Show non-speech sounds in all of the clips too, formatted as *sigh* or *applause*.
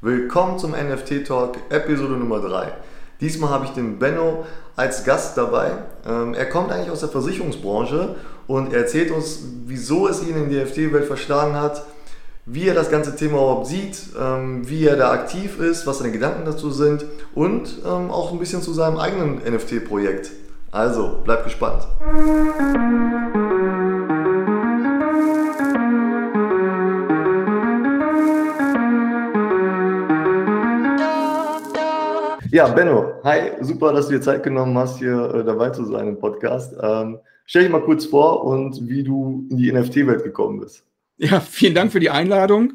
Willkommen zum NFT Talk, Episode Nummer 3. Diesmal habe ich den Benno als Gast dabei. Ähm, er kommt eigentlich aus der Versicherungsbranche und er erzählt uns, wieso es ihn in die NFT-Welt verschlagen hat, wie er das ganze Thema überhaupt sieht, ähm, wie er da aktiv ist, was seine Gedanken dazu sind und ähm, auch ein bisschen zu seinem eigenen NFT-Projekt. Also, bleibt gespannt. Ja, Benno, hi, super, dass du dir Zeit genommen hast, hier äh, dabei zu sein im Podcast. Ähm, stell dich mal kurz vor und wie du in die NFT-Welt gekommen bist. Ja, vielen Dank für die Einladung.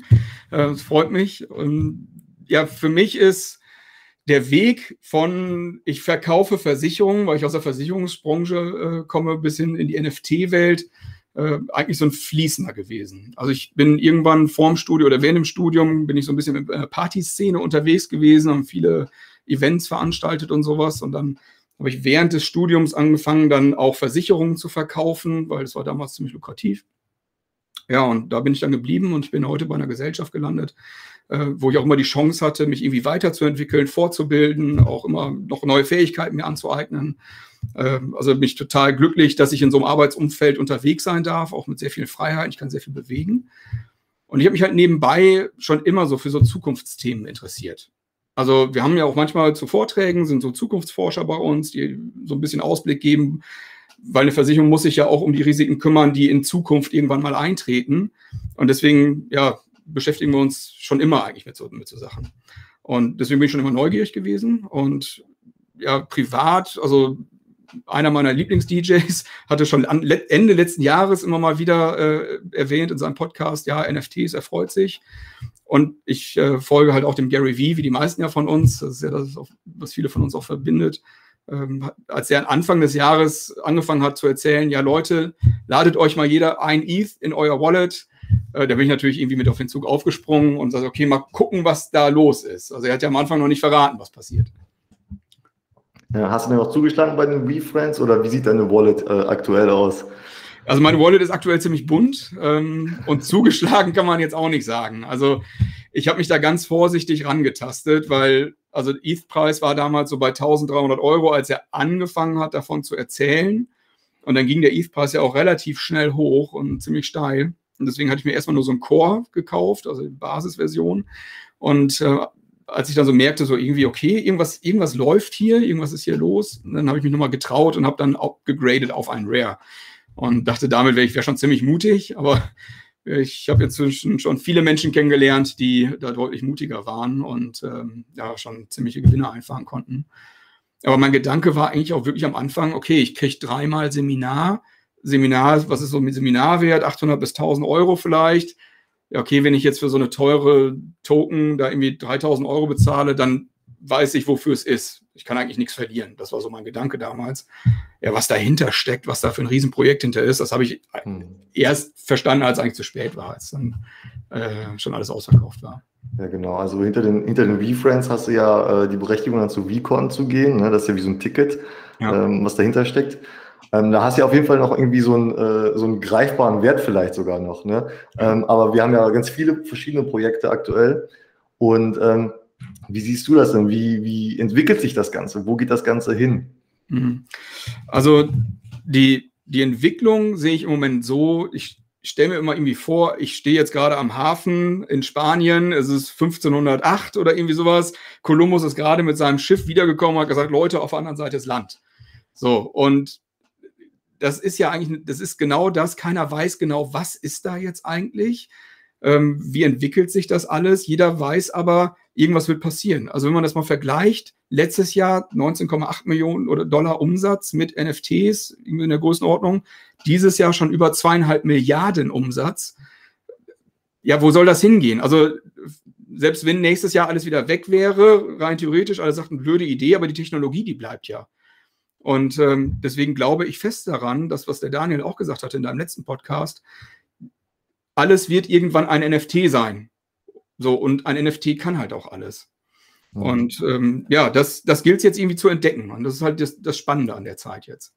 Äh, es freut mich. Und ja, für mich ist der Weg von ich verkaufe Versicherungen, weil ich aus der Versicherungsbranche äh, komme, bis hin in die NFT-Welt äh, eigentlich so ein Fließender gewesen. Also ich bin irgendwann vorm Studio oder während dem Studium bin ich so ein bisschen in der Partyszene unterwegs gewesen, haben viele Events veranstaltet und sowas und dann habe ich während des Studiums angefangen, dann auch Versicherungen zu verkaufen, weil es war damals ziemlich lukrativ. Ja, und da bin ich dann geblieben und ich bin heute bei einer Gesellschaft gelandet, äh, wo ich auch immer die Chance hatte, mich irgendwie weiterzuentwickeln, fortzubilden, auch immer noch neue Fähigkeiten mir anzueignen. Ähm, also bin ich total glücklich, dass ich in so einem Arbeitsumfeld unterwegs sein darf, auch mit sehr viel Freiheit. Ich kann sehr viel bewegen. Und ich habe mich halt nebenbei schon immer so für so Zukunftsthemen interessiert. Also wir haben ja auch manchmal zu Vorträgen, sind so Zukunftsforscher bei uns, die so ein bisschen Ausblick geben, weil eine Versicherung muss sich ja auch um die Risiken kümmern, die in Zukunft irgendwann mal eintreten. Und deswegen, ja, beschäftigen wir uns schon immer eigentlich mit so, mit so Sachen. Und deswegen bin ich schon immer neugierig gewesen. Und ja, privat, also einer meiner Lieblings-DJs hatte schon Ende letzten Jahres immer mal wieder äh, erwähnt in seinem Podcast, ja, NFTs, erfreut sich. Und ich äh, folge halt auch dem Gary Vee, wie die meisten ja von uns. Das ist ja das, was viele von uns auch verbindet. Ähm, als er Anfang des Jahres angefangen hat zu erzählen, ja Leute, ladet euch mal jeder ein ETH in euer Wallet, äh, da bin ich natürlich irgendwie mit auf den Zug aufgesprungen und sage, okay, mal gucken, was da los ist. Also er hat ja am Anfang noch nicht verraten, was passiert. Ja, hast du denn noch zugeschlagen bei den WeFriends oder wie sieht deine Wallet äh, aktuell aus? Also meine Wallet ist aktuell ziemlich bunt ähm, und zugeschlagen kann man jetzt auch nicht sagen. Also ich habe mich da ganz vorsichtig rangetastet, weil also ETH-Preis war damals so bei 1300 Euro, als er angefangen hat, davon zu erzählen. Und dann ging der ETH-Preis ja auch relativ schnell hoch und ziemlich steil. Und deswegen hatte ich mir erstmal nur so ein Core gekauft, also die Basisversion. Und äh, als ich dann so merkte, so irgendwie, okay, irgendwas, irgendwas läuft hier, irgendwas ist hier los, dann habe ich mich nochmal getraut und habe dann auch gegradet auf ein Rare. Und dachte, damit wäre ich wär schon ziemlich mutig, aber ich habe jetzt schon viele Menschen kennengelernt, die da deutlich mutiger waren und ähm, ja, schon ziemliche Gewinne einfahren konnten. Aber mein Gedanke war eigentlich auch wirklich am Anfang, okay, ich kriege dreimal Seminar, Seminar, was ist so mit Seminarwert? 800 bis 1000 Euro vielleicht. Ja, okay, wenn ich jetzt für so eine teure Token da irgendwie 3000 Euro bezahle, dann weiß ich, wofür es ist. Ich kann eigentlich nichts verlieren. Das war so mein Gedanke damals. Ja, was dahinter steckt, was da für ein Riesenprojekt hinter ist, das habe ich hm. erst verstanden, als es eigentlich zu spät war, als dann äh, schon alles ausverkauft war. Ja, genau. Also hinter den, hinter den V-Friends hast du ja äh, die Berechtigung, dann zu VCon zu gehen. Ne? Das ist ja wie so ein Ticket, ja. ähm, was dahinter steckt. Ähm, da hast du ja auf jeden Fall noch irgendwie so einen, äh, so einen greifbaren Wert vielleicht sogar noch. Ne? Ähm, aber wir haben ja ganz viele verschiedene Projekte aktuell. Und ähm, wie siehst du das denn? Wie, wie entwickelt sich das Ganze? Wo geht das Ganze hin? Mhm. Also die, die Entwicklung sehe ich im Moment so, ich stelle mir immer irgendwie vor, ich stehe jetzt gerade am Hafen in Spanien, es ist 1508 oder irgendwie sowas. Kolumbus ist gerade mit seinem Schiff wiedergekommen, hat gesagt, Leute, auf der anderen Seite ist Land. So, und das ist ja eigentlich, das ist genau das. Keiner weiß genau, was ist da jetzt eigentlich? Ähm, wie entwickelt sich das alles? Jeder weiß aber, irgendwas wird passieren. Also wenn man das mal vergleicht, letztes Jahr 19,8 Millionen Dollar Umsatz mit NFTs in der Größenordnung, dieses Jahr schon über zweieinhalb Milliarden Umsatz. Ja, wo soll das hingehen? Also selbst wenn nächstes Jahr alles wieder weg wäre, rein theoretisch, alle sagten, blöde Idee, aber die Technologie, die bleibt ja. Und ähm, deswegen glaube ich fest daran, dass was der Daniel auch gesagt hat in deinem letzten Podcast, alles wird irgendwann ein NFT sein. So, und ein NFT kann halt auch alles. Mhm. Und ähm, ja, das, das gilt es jetzt irgendwie zu entdecken. Und das ist halt das, das Spannende an der Zeit jetzt.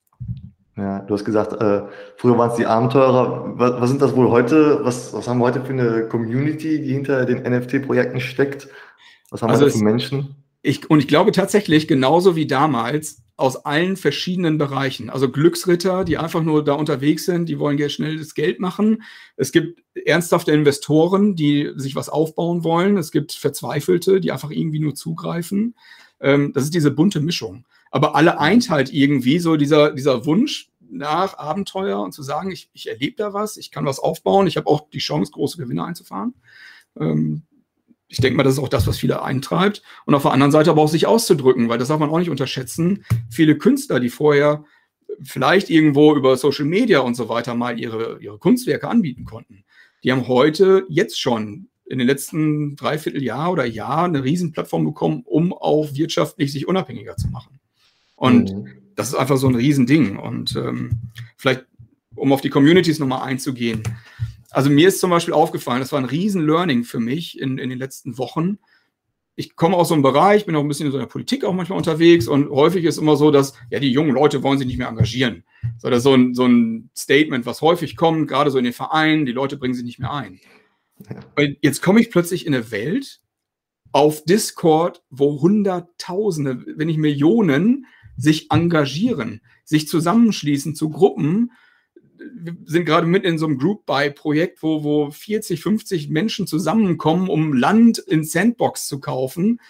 Ja, du hast gesagt, äh, früher waren es die Abenteurer. Was, was, sind das wohl heute? Was, was haben wir heute für eine Community, die hinter den NFT-Projekten steckt? Was haben also wir da für Menschen? Ich, und ich glaube tatsächlich, genauso wie damals, aus allen verschiedenen Bereichen. Also Glücksritter, die einfach nur da unterwegs sind, die wollen schnell das Geld machen. Es gibt ernsthafte Investoren, die sich was aufbauen wollen. Es gibt Verzweifelte, die einfach irgendwie nur zugreifen. Ähm, das ist diese bunte Mischung. Aber alle eint halt irgendwie so dieser, dieser Wunsch nach Abenteuer und zu sagen, ich, ich erlebe da was, ich kann was aufbauen, ich habe auch die Chance, große Gewinne einzufahren. Ich denke mal, das ist auch das, was viele eintreibt. Und auf der anderen Seite aber auch sich auszudrücken, weil das darf man auch nicht unterschätzen. Viele Künstler, die vorher vielleicht irgendwo über Social Media und so weiter mal ihre, ihre Kunstwerke anbieten konnten, die haben heute jetzt schon in den letzten dreiviertel Jahr oder Jahr eine Riesenplattform bekommen, um auch wirtschaftlich sich unabhängiger zu machen. Und mhm. das ist einfach so ein Riesending. Und ähm, vielleicht, um auf die Communities nochmal einzugehen, also mir ist zum Beispiel aufgefallen, das war ein Riesen-Learning für mich in, in den letzten Wochen. Ich komme aus so einem Bereich, bin auch ein bisschen in so einer Politik auch manchmal unterwegs und häufig ist immer so, dass ja die jungen Leute wollen sich nicht mehr engagieren. So, das ist so ein, so ein Statement, was häufig kommt, gerade so in den Vereinen, die Leute bringen sich nicht mehr ein. Ja. Jetzt komme ich plötzlich in eine Welt auf Discord, wo Hunderttausende, wenn nicht Millionen sich engagieren, sich zusammenschließen zu Gruppen wir sind gerade mit in so einem Group-Buy-Projekt, wo, wo 40, 50 Menschen zusammenkommen, um Land in Sandbox zu kaufen.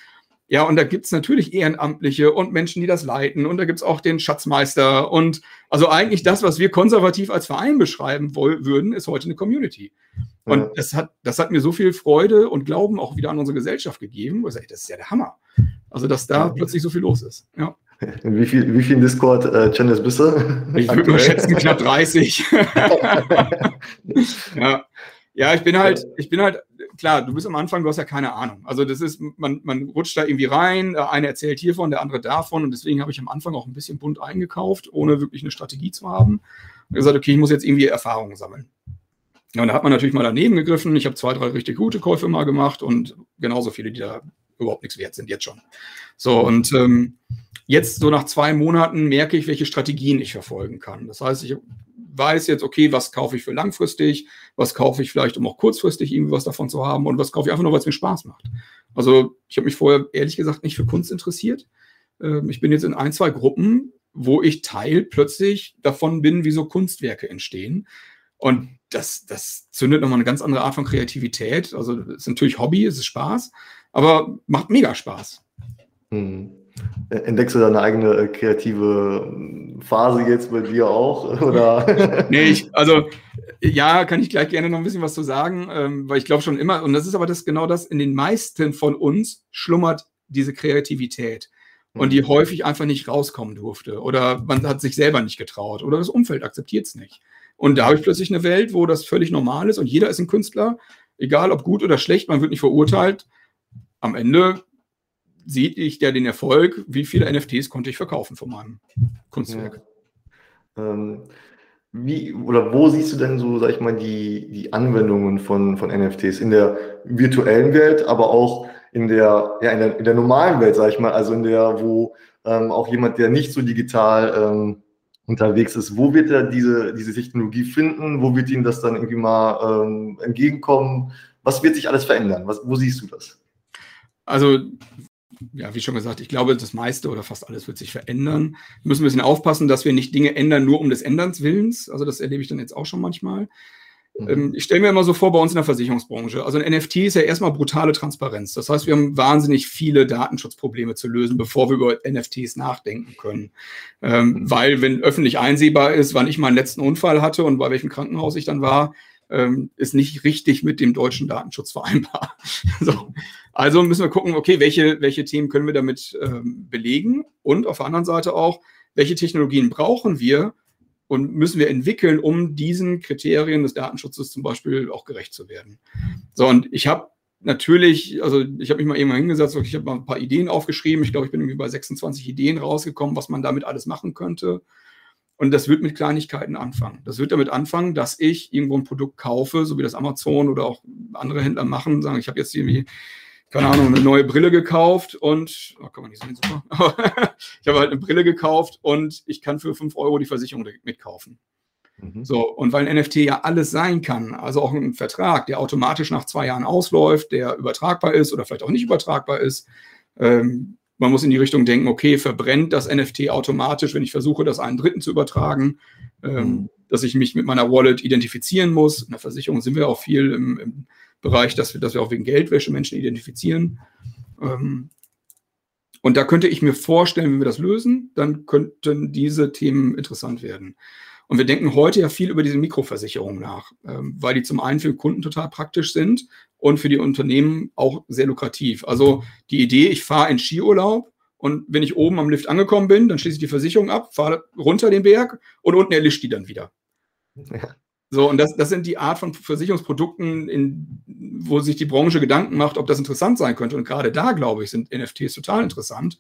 Ja, und da gibt es natürlich Ehrenamtliche und Menschen, die das leiten. Und da gibt es auch den Schatzmeister. Und also eigentlich das, was wir konservativ als Verein beschreiben würden, ist heute eine Community. Und ja. das, hat, das hat mir so viel Freude und Glauben auch wieder an unsere Gesellschaft gegeben. Wo ich sage, das ist ja der Hammer. Also, dass da ja. plötzlich so viel los ist. Ja. In wie, viel, wie vielen Discord-Channels bist du? Ich würde mal schätzen, knapp 30. *laughs* ja. ja, ich bin halt, ich bin halt, klar, du bist am Anfang, du hast ja keine Ahnung. Also das ist, man, man rutscht da irgendwie rein, der eine erzählt hiervon, der andere davon und deswegen habe ich am Anfang auch ein bisschen bunt eingekauft, ohne wirklich eine Strategie zu haben. Und gesagt, okay, ich muss jetzt irgendwie Erfahrungen sammeln. Ja, und da hat man natürlich mal daneben gegriffen. Ich habe zwei, drei richtig gute Käufe mal gemacht und genauso viele, die da überhaupt nichts wert sind, jetzt schon. So, und ähm, jetzt so nach zwei Monaten merke ich, welche Strategien ich verfolgen kann. Das heißt, ich weiß jetzt, okay, was kaufe ich für langfristig, was kaufe ich vielleicht, um auch kurzfristig irgendwie was davon zu haben und was kaufe ich einfach nur, weil es mir Spaß macht. Also ich habe mich vorher ehrlich gesagt nicht für Kunst interessiert. Ähm, ich bin jetzt in ein, zwei Gruppen, wo ich Teil plötzlich davon bin, wie so Kunstwerke entstehen. Und das, das zündet nochmal eine ganz andere Art von Kreativität. Also es ist natürlich Hobby, es ist Spaß, aber macht mega Spaß. Hm. Entdeckst du deine eigene äh, kreative hm, Phase jetzt bei dir auch? *laughs* Oder? nee, ich, also ja, kann ich gleich gerne noch ein bisschen was zu sagen, ähm, weil ich glaube schon immer, und das ist aber das genau das, in den meisten von uns schlummert diese Kreativität und die hm. häufig einfach nicht rauskommen durfte oder man hat sich selber nicht getraut oder das Umfeld akzeptiert es nicht. Und da habe ich plötzlich eine Welt, wo das völlig normal ist und jeder ist ein Künstler, egal ob gut oder schlecht, man wird nicht verurteilt. Am Ende sieht ich ja den Erfolg, wie viele NFTs konnte ich verkaufen von meinem Kunstwerk. Ja. Ähm, wie oder wo siehst du denn so, sag ich mal, die, die Anwendungen von, von NFTs in der virtuellen Welt, aber auch in der, ja, in der, in der normalen Welt, sag ich mal, also in der, wo ähm, auch jemand, der nicht so digital ähm, unterwegs ist, wo wird er diese, diese Technologie finden? Wo wird ihm das dann irgendwie mal ähm, entgegenkommen? Was wird sich alles verändern? Was, wo siehst du das? Also ja, wie schon gesagt, ich glaube, das meiste oder fast alles wird sich verändern. Wir müssen ein bisschen aufpassen, dass wir nicht Dinge ändern, nur um des Änderns Willens. Also das erlebe ich dann jetzt auch schon manchmal. Mhm. Ähm, ich stelle mir immer so vor, bei uns in der Versicherungsbranche. Also ein NFT ist ja erstmal brutale Transparenz. Das heißt, wir haben wahnsinnig viele Datenschutzprobleme zu lösen, bevor wir über NFTs nachdenken können. Ähm, mhm. Weil, wenn öffentlich einsehbar ist, wann ich meinen letzten Unfall hatte und bei welchem Krankenhaus ich dann war, ähm, ist nicht richtig mit dem deutschen Datenschutz vereinbar. *laughs* so. Also müssen wir gucken, okay, welche, welche Themen können wir damit ähm, belegen und auf der anderen Seite auch, welche Technologien brauchen wir und müssen wir entwickeln, um diesen Kriterien des Datenschutzes zum Beispiel auch gerecht zu werden. So, und ich habe natürlich, also ich habe mich mal irgendwann hingesetzt, ich habe mal ein paar Ideen aufgeschrieben. Ich glaube, ich bin irgendwie bei 26 Ideen rausgekommen, was man damit alles machen könnte. Und das wird mit Kleinigkeiten anfangen. Das wird damit anfangen, dass ich irgendwo ein Produkt kaufe, so wie das Amazon oder auch andere Händler machen, sagen, ich habe jetzt irgendwie keine Ahnung, eine neue Brille gekauft und, oh, kann man nicht sehen, super. *laughs* ich habe halt eine Brille gekauft und ich kann für 5 Euro die Versicherung mitkaufen. Mhm. So, und weil ein NFT ja alles sein kann, also auch ein Vertrag, der automatisch nach zwei Jahren ausläuft, der übertragbar ist oder vielleicht auch nicht übertragbar ist, ähm, man muss in die Richtung denken, okay, verbrennt das NFT automatisch, wenn ich versuche, das einen Dritten zu übertragen, ähm, mhm. dass ich mich mit meiner Wallet identifizieren muss. In der Versicherung sind wir auch viel im, im Bereich, dass wir, dass wir auch wegen Geldwäsche Menschen identifizieren. Ähm, und da könnte ich mir vorstellen, wenn wir das lösen, dann könnten diese Themen interessant werden. Und wir denken heute ja viel über diese Mikroversicherungen nach, ähm, weil die zum einen für Kunden total praktisch sind und für die Unternehmen auch sehr lukrativ. Also die Idee, ich fahre in Skiurlaub und wenn ich oben am Lift angekommen bin, dann schließe ich die Versicherung ab, fahre runter den Berg und unten erlischt die dann wieder. Ja. So, und das, das sind die Art von Versicherungsprodukten, in, wo sich die Branche Gedanken macht, ob das interessant sein könnte. Und gerade da, glaube ich, sind NFTs total interessant,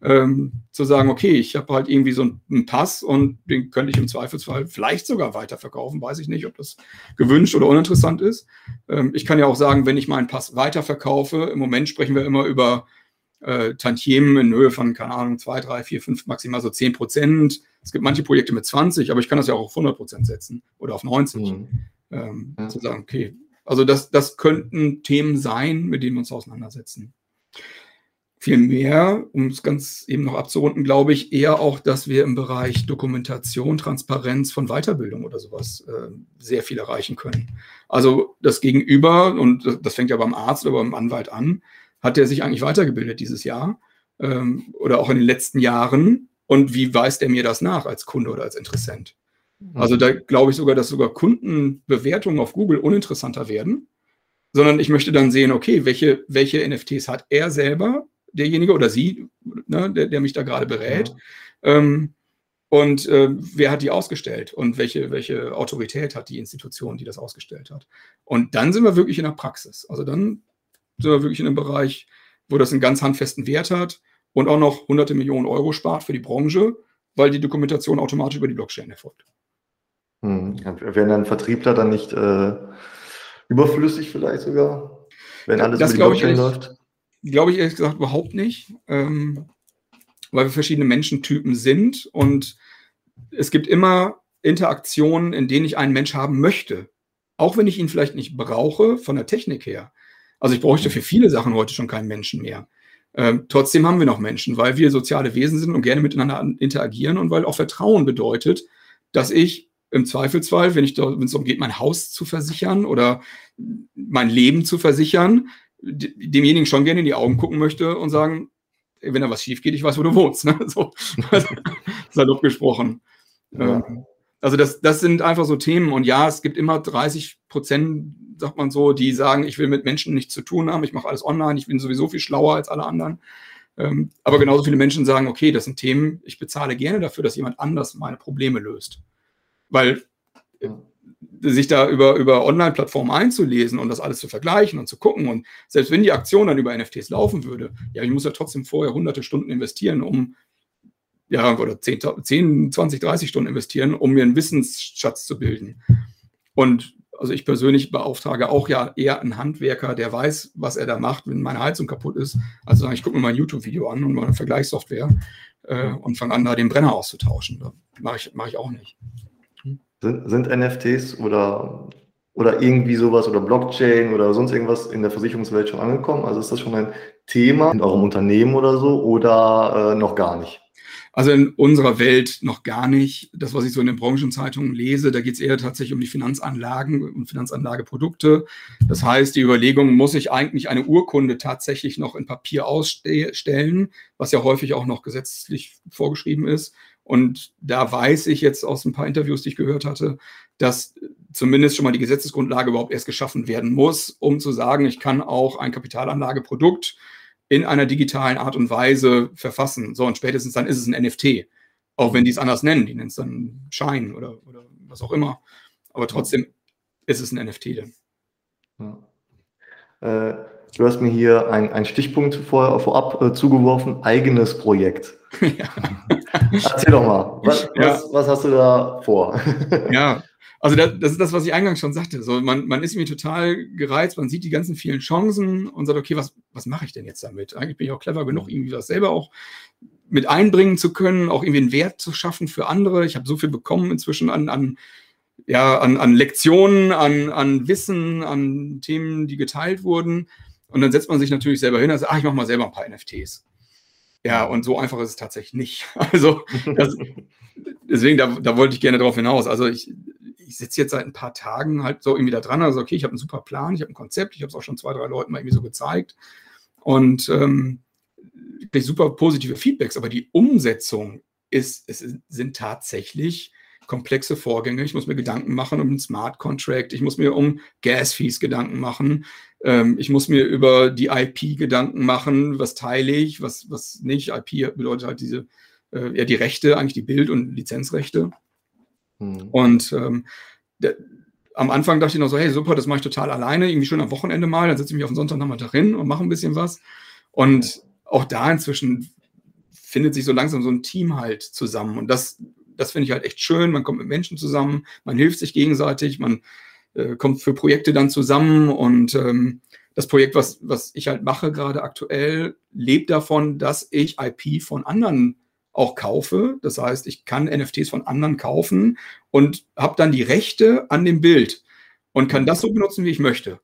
ähm, zu sagen, okay, ich habe halt irgendwie so einen Pass und den könnte ich im Zweifelsfall vielleicht sogar weiterverkaufen. Weiß ich nicht, ob das gewünscht oder uninteressant ist. Ähm, ich kann ja auch sagen, wenn ich meinen Pass weiterverkaufe, im Moment sprechen wir immer über äh, Tantiemen in Höhe von, keine Ahnung, 2, 3, 4, 5, maximal so 10 Prozent. Es gibt manche Projekte mit 20, aber ich kann das ja auch auf 100 Prozent setzen oder auf 90. Mhm. Ähm, ja. Zu sagen, okay, also das, das könnten Themen sein, mit denen wir uns auseinandersetzen. Vielmehr, um es ganz eben noch abzurunden, glaube ich eher auch, dass wir im Bereich Dokumentation, Transparenz von Weiterbildung oder sowas äh, sehr viel erreichen können. Also das Gegenüber, und das fängt ja beim Arzt oder beim Anwalt an, hat der sich eigentlich weitergebildet dieses Jahr ähm, oder auch in den letzten Jahren? Und wie weist er mir das nach als Kunde oder als Interessent? Mhm. Also da glaube ich sogar, dass sogar Kundenbewertungen auf Google uninteressanter werden, sondern ich möchte dann sehen, okay, welche, welche NFTs hat er selber, derjenige oder sie, ne, der, der, mich da gerade berät. Ja. Ähm, und äh, wer hat die ausgestellt und welche, welche Autorität hat die Institution, die das ausgestellt hat? Und dann sind wir wirklich in der Praxis. Also dann sind wir wirklich in einem Bereich, wo das einen ganz handfesten Wert hat und auch noch hunderte Millionen Euro spart für die Branche, weil die Dokumentation automatisch über die Blockchain erfolgt. Hm. Werden dann Vertriebler dann nicht äh, überflüssig vielleicht sogar, wenn alles das über die Blockchain läuft? Glaube ich ehrlich gesagt überhaupt nicht, ähm, weil wir verschiedene Menschentypen sind und es gibt immer Interaktionen, in denen ich einen Mensch haben möchte. Auch wenn ich ihn vielleicht nicht brauche von der Technik her. Also ich bräuchte für viele Sachen heute schon keinen Menschen mehr. Ähm, trotzdem haben wir noch Menschen, weil wir soziale Wesen sind und gerne miteinander interagieren und weil auch Vertrauen bedeutet, dass ich im Zweifelsfall, wenn es darum geht, mein Haus zu versichern oder mein Leben zu versichern, demjenigen schon gerne in die Augen gucken möchte und sagen, wenn da was schief geht, ich weiß, wo du wohnst. Ne? *laughs* So, *laughs* salopp gesprochen. Ja. Ähm, also das, das sind einfach so Themen. Und ja, es gibt immer 30 Prozent sagt man so, die sagen, ich will mit Menschen nichts zu tun haben, ich mache alles online, ich bin sowieso viel schlauer als alle anderen. Ähm, aber genauso viele Menschen sagen, okay, das sind Themen, ich bezahle gerne dafür, dass jemand anders meine Probleme löst. Weil äh, sich da über, über Online-Plattformen einzulesen und das alles zu vergleichen und zu gucken und selbst wenn die Aktion dann über NFTs laufen würde, ja, ich muss ja trotzdem vorher hunderte Stunden investieren, um ja, oder 10, 10 20, 30 Stunden investieren, um mir einen Wissensschatz zu bilden. Und also ich persönlich beauftrage auch ja eher einen Handwerker, der weiß, was er da macht, wenn meine Heizung kaputt ist. Also ich gucke mir mein YouTube-Video an und meine Vergleichssoftware äh, und fange an, da den Brenner auszutauschen. Mache ich, mach ich auch nicht. Sind, sind NFTs oder, oder irgendwie sowas oder Blockchain oder sonst irgendwas in der Versicherungswelt schon angekommen? Also ist das schon ein Thema in eurem Unternehmen oder so oder äh, noch gar nicht? Also in unserer Welt noch gar nicht. Das, was ich so in den Branchenzeitungen lese, da geht es eher tatsächlich um die Finanzanlagen und Finanzanlageprodukte. Das heißt, die Überlegung, muss ich eigentlich eine Urkunde tatsächlich noch in Papier ausstellen, was ja häufig auch noch gesetzlich vorgeschrieben ist. Und da weiß ich jetzt aus ein paar Interviews, die ich gehört hatte, dass zumindest schon mal die Gesetzesgrundlage überhaupt erst geschaffen werden muss, um zu sagen, ich kann auch ein Kapitalanlageprodukt in einer digitalen Art und Weise verfassen. So, und spätestens dann ist es ein NFT. Auch wenn die es anders nennen. Die nennen es dann Schein oder, oder was auch immer. Aber trotzdem ist es ein NFT dann. Ja. Äh, du hast mir hier einen Stichpunkt vor, vorab äh, zugeworfen, eigenes Projekt. *laughs* Ja. Erzähl doch mal, was, ja. was, was, hast du da vor? ja, *laughs* Also das, das, ist das, was ich eingangs schon sagte. So, man, man ist mir total gereizt, man sieht die ganzen vielen Chancen und sagt, okay, was, was mache ich denn jetzt damit? Eigentlich bin ich auch clever genug, irgendwie das selber auch mit einbringen zu können, auch irgendwie einen Wert zu schaffen für andere. Ich habe so viel bekommen inzwischen an, an, ja, an, an Lektionen, an, an Wissen, an Themen, die geteilt wurden. Und dann setzt man sich natürlich selber hin und sagt, ach, ich mache mal selber ein paar NFTs. Ja, und so einfach ist es tatsächlich nicht. *laughs* Also das, deswegen, da, da wollte ich gerne drauf hinaus. Also ich, ich sitze jetzt seit ein paar Tagen halt so irgendwie da dran. Also, okay, ich habe einen super Plan, ich habe ein Konzept, ich habe es auch schon zwei, drei Leuten mal irgendwie so gezeigt. Und ähm, super positive Feedbacks, aber die Umsetzung ist, es sind tatsächlich komplexe Vorgänge. Ich muss mir Gedanken machen um einen Smart Contract, ich muss mir um Gas Fees Gedanken machen, ähm, ich muss mir über die IP Gedanken machen, was teile ich, was, was nicht. IP bedeutet halt diese, äh, ja, die Rechte, eigentlich die Bild- und Lizenzrechte. Mhm. Und ähm, der, am Anfang dachte ich noch so, hey, super, das mache ich total alleine, irgendwie schon am Wochenende mal, dann setze ich mich auf den Sonntagnachmittag hin und mache ein bisschen was. Und auch da inzwischen findet sich so langsam so ein Team halt zusammen. Und das, das finde ich halt echt schön. Man kommt mit Menschen zusammen, man hilft sich gegenseitig, man äh, kommt für Projekte dann zusammen und ähm, das Projekt, was, was ich halt mache gerade aktuell, lebt davon, dass ich IP von anderen auch kaufe. Das heißt, ich kann NFTs von anderen kaufen und habe dann die Rechte an dem Bild und kann das so benutzen, wie ich möchte.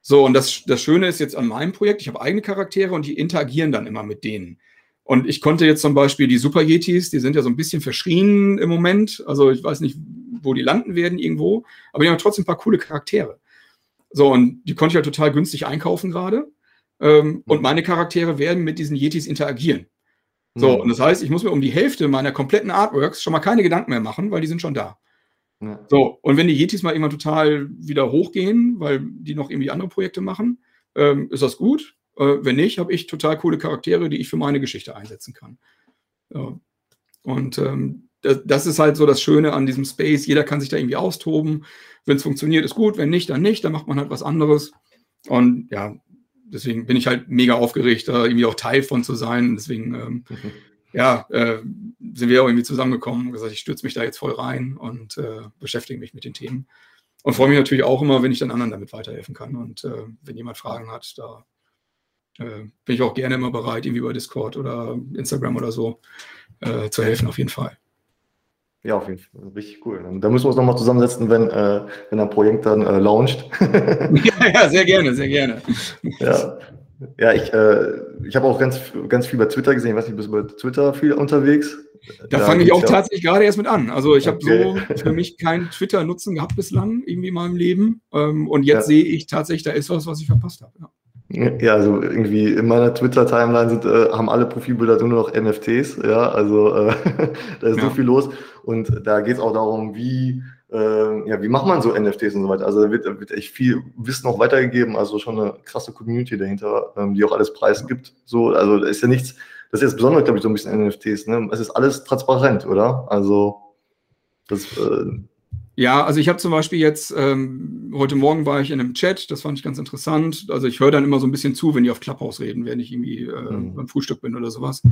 So, und das, das Schöne ist jetzt an meinem Projekt, ich habe eigene Charaktere und die interagieren dann immer mit denen. Und ich konnte jetzt zum Beispiel die Super Yetis, die sind ja so ein bisschen verschrien im Moment. Also ich weiß nicht, wo die landen werden irgendwo, aber die haben trotzdem ein paar coole Charaktere. So, und die konnte ich ja halt total günstig einkaufen gerade. Ähm, und meine Charaktere werden mit diesen Yetis interagieren. So, mhm. und das heißt, ich muss mir um die Hälfte meiner kompletten Artworks schon mal keine Gedanken mehr machen, weil die sind schon da. Ja. So, und wenn die Yetis mal irgendwann total wieder hochgehen, weil die noch irgendwie andere Projekte machen, ähm, ist das gut. Äh, wenn nicht, habe ich total coole Charaktere, die ich für meine Geschichte einsetzen kann. Ja. Und ähm, das, das, ist halt so das Schöne an diesem Space. Jeder kann sich da irgendwie austoben. Wenn es funktioniert, ist gut. Wenn nicht, dann nicht. Dann macht man halt was anderes. Und ja, deswegen bin ich halt mega aufgeregt, da irgendwie auch Teil von zu sein. Deswegen, ähm, mhm. ja, äh, sind wir auch irgendwie zusammengekommen und gesagt, ich stürze mich da jetzt voll rein und äh, beschäftige mich mit den Themen. Und freue mich natürlich auch immer, wenn ich dann anderen damit weiterhelfen kann. Und äh, wenn jemand Fragen hat, da äh, bin ich auch gerne immer bereit, irgendwie über Discord oder Instagram oder so äh, zu helfen, auf jeden Fall. Ja, auf jeden Fall. Richtig cool. Da müssen wir uns nochmal zusammensetzen, wenn, äh, wenn ein Projekt dann äh, launcht. *laughs* ja, ja, sehr gerne, sehr gerne. Ja, ja ich, äh, ich habe auch ganz, ganz viel bei Twitter gesehen. Ich weiß nicht, bist du bei Twitter viel unterwegs? Da, da fange ich auch ja. tatsächlich gerade erst mit an. Also ich okay. habe so *laughs* für mich keinen Twitter-Nutzen gehabt bislang irgendwie in meinem Leben. Ähm, und jetzt ja. sehe ich tatsächlich, da ist was, was ich verpasst habe. Ja. Ja, also irgendwie in meiner Twitter-Timeline sind, äh, haben alle Profilbilder nur noch NFTs, ja, also äh, *laughs* da ist ja. so viel los und da geht es auch darum, wie, äh, ja, wie macht man so NFTs und so weiter. Also da wird, wird echt viel Wissen auch weitergegeben, also schon eine krasse Community dahinter, ähm, die auch alles preisgibt. So, also da ist ja nichts, das ist jetzt besonders, glaube ich, so ein bisschen NFTs, ne? Es ist alles transparent, oder? Also das äh, ja, also ich habe zum Beispiel jetzt, ähm, heute Morgen war ich in einem Chat, das fand ich ganz interessant. Also ich höre dann immer so ein bisschen zu, wenn die auf Clubhouse reden, wenn ich irgendwie äh, mhm. beim Frühstück bin oder sowas.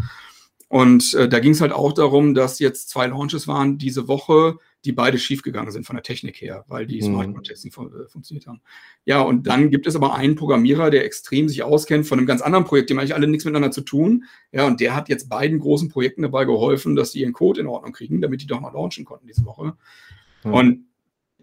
Und äh, da ging es halt auch darum, dass jetzt zwei Launches waren diese Woche, die beide schiefgegangen sind von der Technik her, weil die mhm. Smart Contracts nicht fun äh, funktioniert haben. Ja, und dann gibt es aber einen Programmierer, der extrem sich auskennt von einem ganz anderen Projekt, die haben eigentlich alle nichts miteinander zu tun. Ja, und der hat jetzt beiden großen Projekten dabei geholfen, dass die ihren Code in Ordnung kriegen, damit die doch mal launchen konnten diese Woche. Mhm. Und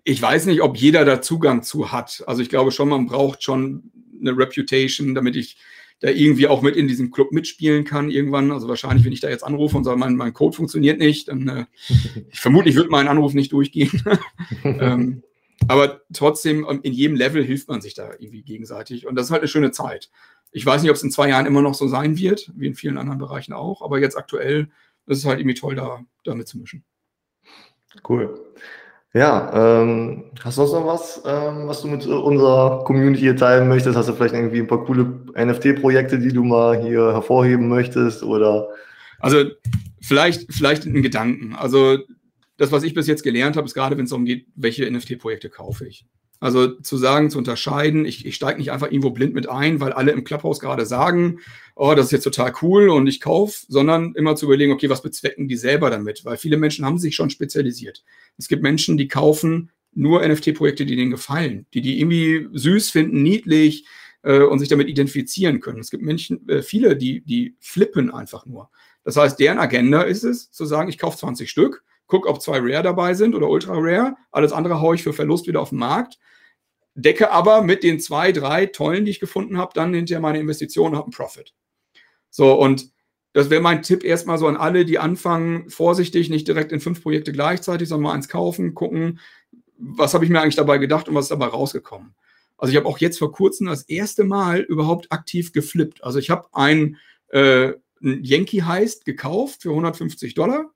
ich weiß nicht, ob jeder da Zugang zu hat. Also ich glaube schon, man braucht schon eine Reputation, damit ich da irgendwie auch mit in diesem Club mitspielen kann irgendwann. Also wahrscheinlich, wenn ich da jetzt anrufe und sage, mein, mein Code funktioniert nicht, dann äh, *laughs* ich vermutlich wird mein Anruf nicht durchgehen. *laughs* ähm, aber trotzdem, ähm, in jedem Level hilft man sich da irgendwie gegenseitig. Und das ist halt eine schöne Zeit. Ich weiß nicht, ob es in zwei Jahren immer noch so sein wird, wie in vielen anderen Bereichen auch, aber jetzt aktuell ist es halt irgendwie toll, da, da mitzumischen. Cool. Ja, ähm, hast du noch was, ähm, was du mit unserer Community hier teilen möchtest? Hast du vielleicht irgendwie ein paar coole NFT-Projekte, die du mal hier hervorheben möchtest? Oder? Also vielleicht, vielleicht einen Gedanken. Also das, was ich bis jetzt gelernt habe, ist gerade, wenn es darum geht, welche NFT-Projekte kaufe ich. Also zu sagen, zu unterscheiden, ich, ich steige nicht einfach irgendwo blind mit ein, weil alle im Clubhouse gerade sagen, oh, das ist jetzt total cool und ich kaufe, sondern immer zu überlegen, okay, was bezwecken die selber damit? Weil viele Menschen haben sich schon spezialisiert. Es gibt Menschen, die kaufen nur NFT-Projekte, die denen gefallen, die die irgendwie süß finden, niedlich äh, und sich damit identifizieren können. Es gibt Menschen, äh, viele, die, die flippen einfach nur. Das heißt, deren Agenda ist es, zu sagen, ich kaufe 20 Stück, gucke, ob zwei Rare dabei sind oder Ultra Rare, alles andere haue ich für Verlust wieder auf den Markt, decke aber mit den zwei, drei tollen, die ich gefunden habe, dann hinterher meine Investitionen, habe einen Profit. So, und das wäre mein Tipp erstmal so an alle, die anfangen, vorsichtig, nicht direkt in fünf Projekte gleichzeitig, sondern mal eins kaufen, gucken, was habe ich mir eigentlich dabei gedacht und was ist dabei rausgekommen. Also ich habe auch jetzt vor kurzem das erste Mal überhaupt aktiv geflippt. Also ich habe ein, äh, ein Yankee Heist gekauft für 150 Dollar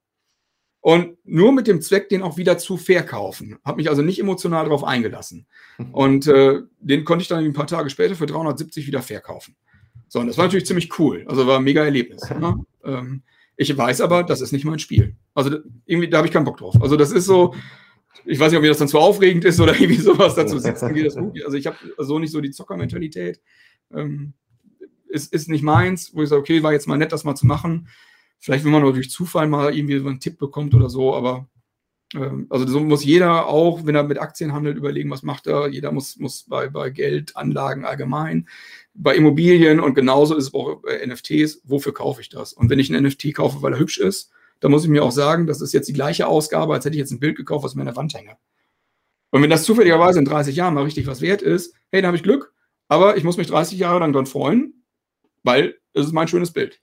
und nur mit dem Zweck, den auch wieder zu verkaufen. Habe mich also nicht emotional darauf eingelassen. Und äh, den konnte ich dann ein paar Tage später für 370 wieder verkaufen. So, und das war natürlich ziemlich cool. Also war ein mega Erlebnis. *laughs* Ne? Ähm, ich weiß aber, das ist nicht mein Spiel. Also irgendwie, da habe ich keinen Bock drauf. Also das ist so, ich weiß nicht, ob mir das dann zu aufregend ist oder *laughs* irgendwie sowas dazu sitzen geht. Das gut. Also ich habe so nicht so die Zockermentalität. Ähm, ist, ist nicht meins, wo ich sage, okay, war jetzt mal nett, das mal zu machen. Vielleicht, wenn man nur durch Zufall mal irgendwie so einen Tipp bekommt oder so, aber ähm, also so muss jeder auch, wenn er mit Aktien handelt, überlegen, was macht er. Jeder muss, muss bei, bei Geldanlagen allgemein, bei Immobilien und genauso ist es auch bei NFTs, wofür kaufe ich das? Und wenn ich einen NFT kaufe, weil er hübsch ist, dann muss ich mir auch sagen, das ist jetzt die gleiche Ausgabe, als hätte ich jetzt ein Bild gekauft, was mir an der Wand hänge. Und wenn das zufälligerweise in 30 Jahren mal richtig was wert ist, hey, dann habe ich Glück, aber ich muss mich 30 Jahre lang dran freuen, weil es ist mein schönes Bild.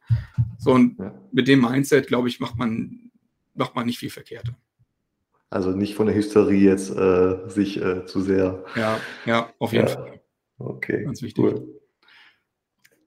So, und ja. mit dem Mindset, glaube ich, macht man, macht man nicht viel verkehrt. Also nicht von der Hysterie jetzt äh, sich äh, zu sehr. Ja, ja, auf jeden ja. Fall. Okay. Ganz wichtig. Cool.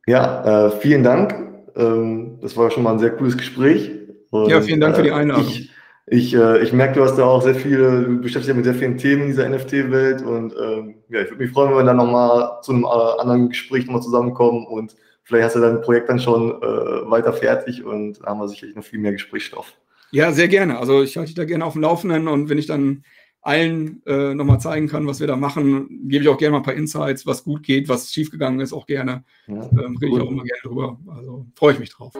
Ja, äh, vielen Dank. Ähm, das war schon mal ein sehr cooles Gespräch. Und, ja, vielen Dank für die äh, Einladung. Ich, ich, äh, ich merke, du hast da auch sehr viele, du beschäftigst dich mit sehr vielen Themen in dieser NFT-Welt und ähm, ja, ich würde mich freuen, wenn wir dann nochmal zu einem äh, anderen Gespräch nochmal zusammenkommen und vielleicht hast du dein Projekt dann schon äh, weiter fertig und haben wir sicherlich noch viel mehr Gesprächsstoff. Ja, sehr gerne. Also ich halte dich da gerne auf dem Laufenden und wenn ich dann allen äh, nochmal zeigen kann, was wir da machen, gebe ich auch gerne mal ein paar Insights, was gut geht, was schiefgegangen ist, auch gerne. Ja, ähm, rede ich auch immer gerne drüber. Also freue ich mich drauf.